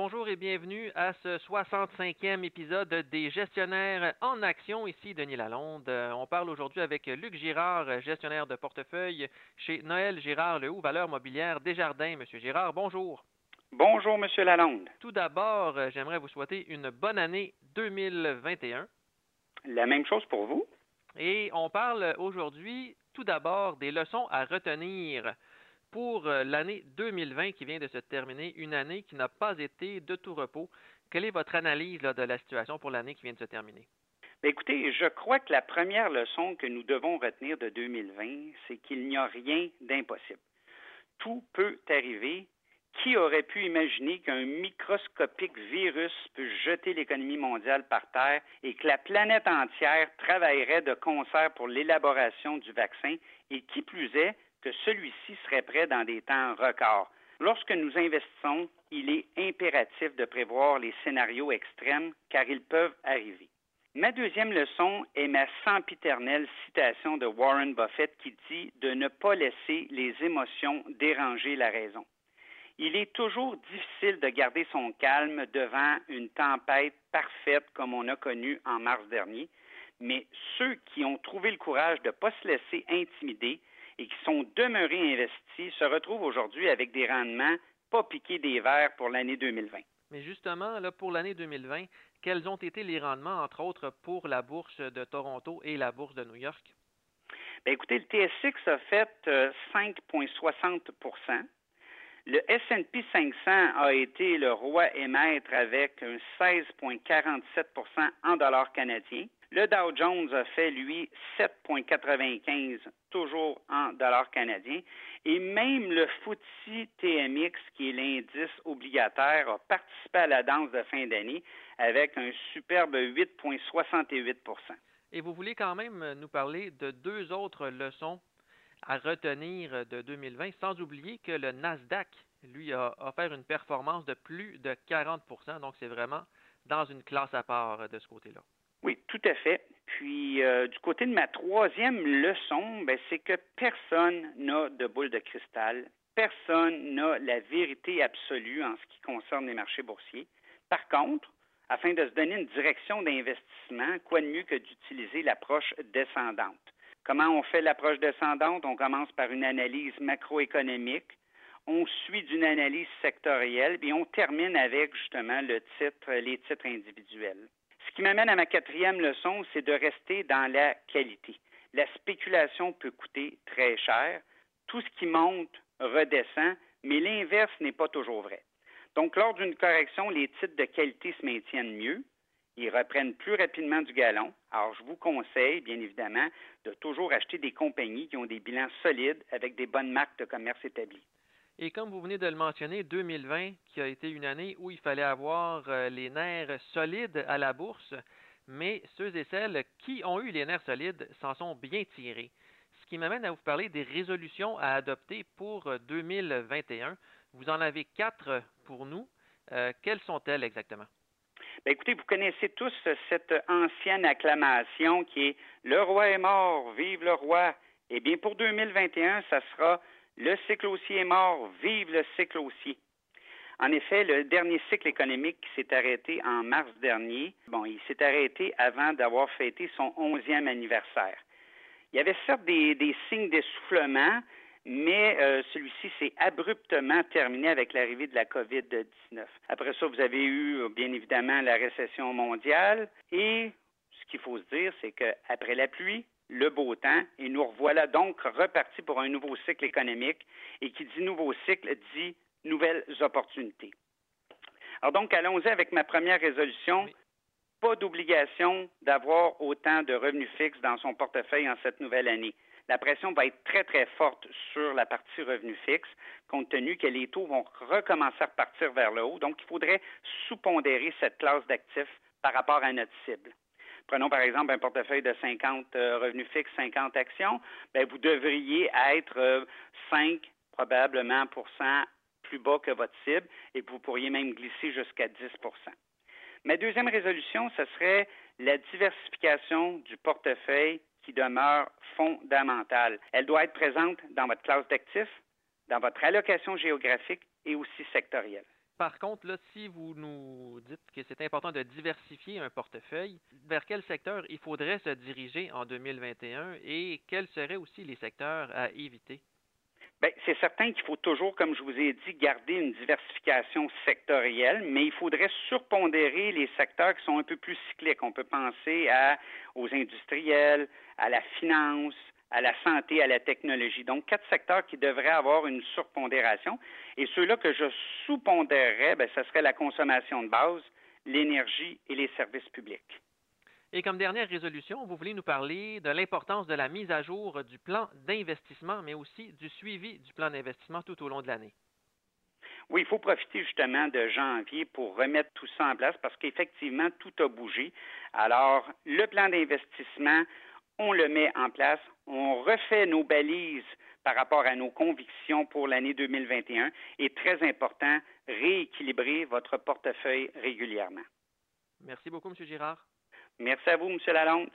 Bonjour et bienvenue à ce 65e épisode des gestionnaires en action. Ici Denis Lalonde. On parle aujourd'hui avec Luc Girard, gestionnaire de portefeuille chez Noël Girard Le Haut Valeur Mobilière Desjardins. Monsieur Girard, bonjour. Bonjour, Monsieur Lalonde. Tout d'abord, j'aimerais vous souhaiter une bonne année 2021. La même chose pour vous. Et on parle aujourd'hui tout d'abord des leçons à retenir pour euh, l'année 2020 qui vient de se terminer, une année qui n'a pas été de tout repos. Quelle est votre analyse de la situation pour l'année qui vient de se terminer? Ben, écoutez, je crois que la première leçon que nous devons retenir de 2020, c'est qu'il n'y a rien d'impossible. Tout peut arriver. Qui aurait pu imaginer qu'un microscopique virus peut jeter l'économie mondiale par terre et que la planète entière travaillerait de concert pour l'élaboration du vaccin? Et qui plus est, que celui-ci serait prêt dans des temps records. Lorsque nous investissons, il est impératif de prévoir les scénarios extrêmes car ils peuvent arriver. Ma deuxième leçon est ma sempiternelle citation de Warren Buffett qui dit de ne pas laisser les émotions déranger la raison. Il est toujours difficile de garder son calme devant une tempête parfaite comme on a connu en mars dernier, mais ceux qui ont trouvé le courage de ne pas se laisser intimider et qui sont demeurés investis se retrouvent aujourd'hui avec des rendements pas piqués des verres pour l'année 2020. Mais justement, là, pour l'année 2020, quels ont été les rendements, entre autres, pour la bourse de Toronto et la bourse de New York? Bien, écoutez, le TSX a fait 5,60% euh, Le S&P 500 a été le roi émettre avec un 16,47% en dollars canadiens. Le Dow Jones a fait, lui, 7,95, toujours en dollars canadiens. Et même le FTSE TMX, qui est l'indice obligataire, a participé à la danse de fin d'année avec un superbe 8,68% Et vous voulez quand même nous parler de deux autres leçons à retenir de 2020, sans oublier que le Nasdaq, lui, a offert une performance de plus de 40% donc c'est vraiment dans une classe à part de ce côté-là. Oui, tout à fait. Puis, euh, du côté de ma troisième leçon, ben, c'est que personne n'a de boule de cristal. Personne n'a la vérité absolue en ce qui concerne les marchés boursiers. Par contre, afin de se donner une direction d'investissement, quoi de mieux que d'utiliser l'approche descendante? Comment on fait l'approche descendante? On commence par une analyse macroéconomique, on suit d'une analyse sectorielle, et on termine avec justement le titre, les titres individuels. Qui m'amène à ma quatrième leçon, c'est de rester dans la qualité. La spéculation peut coûter très cher. Tout ce qui monte redescend, mais l'inverse n'est pas toujours vrai. Donc, lors d'une correction, les titres de qualité se maintiennent mieux. Ils reprennent plus rapidement du galon. Alors, je vous conseille, bien évidemment, de toujours acheter des compagnies qui ont des bilans solides avec des bonnes marques de commerce établies. Et comme vous venez de le mentionner, 2020, qui a été une année où il fallait avoir euh, les nerfs solides à la bourse, mais ceux et celles qui ont eu les nerfs solides s'en sont bien tirés. Ce qui m'amène à vous parler des résolutions à adopter pour 2021. Vous en avez quatre pour nous. Euh, quelles sont-elles exactement? Bien, écoutez, vous connaissez tous cette ancienne acclamation qui est Le roi est mort, vive le roi. Eh bien, pour 2021, ça sera le cycle haussier est mort, vive le cycle haussier. En effet, le dernier cycle économique qui s'est arrêté en mars dernier, bon, il s'est arrêté avant d'avoir fêté son onzième anniversaire. Il y avait certes des, signes d'essoufflement, mais euh, celui-ci s'est abruptement terminé avec l'arrivée de la COVID-19. Après ça, vous avez eu bien évidemment la récession mondiale et ce qu'il faut se dire, c'est qu'après la pluie, le beau temps et nous revoilà donc repartis pour un nouveau cycle économique et qui dit nouveau cycle dit nouvelles opportunités. Alors donc, allons-y avec ma première résolution. Pas d'obligation d'avoir autant de revenus fixes dans son portefeuille en cette nouvelle année. La pression va être très, très forte sur la partie revenus fixes, compte tenu que les taux vont recommencer à repartir vers le haut. Donc, il faudrait sous-pondérer cette classe d'actifs par rapport à notre cible. Prenons par exemple un portefeuille de 50 euh, revenus fixes, 50 actions, bien, vous devriez être 5 euh, probablement plus bas que votre cible et vous pourriez même glisser jusqu'à 10% Ma deuxième résolution, ce serait la diversification du portefeuille qui demeure fondamentale. Elle doit être présente dans votre classe d'actifs, dans votre allocation géographique et aussi sectorielle. Par contre, là, si vous nous dites que c'est important de diversifier un portefeuille, vers quel secteur il faudrait se diriger en 2021 et quels seraient aussi les secteurs à éviter? Bien, c'est certain qu'il faut toujours, comme je vous ai dit, garder une diversification sectorielle, mais il faudrait surpondérer les secteurs qui sont un peu plus cycliques. On peut penser à, aux industriels, à la finance, à la santé, à la technologie. Donc, quatre secteurs qui devraient avoir une surpondération. Et ceux-là que je sous-pondérerais, ce serait la consommation de base, l'énergie et les services publics. Et comme dernière résolution, vous voulez nous parler de l'importance de la mise à jour du plan d'investissement, mais aussi du suivi du plan d'investissement tout au long de l'année. Oui, il faut profiter justement de janvier pour remettre tout ça en place parce qu'effectivement, tout a bougé. Alors, le plan d'investissement, on le met en place, on refait nos balises par rapport à nos convictions pour l'année 2021 et très important, rééquilibrer votre portefeuille régulièrement. Merci beaucoup, M. Girard. Merci à vous, M. Lalonde.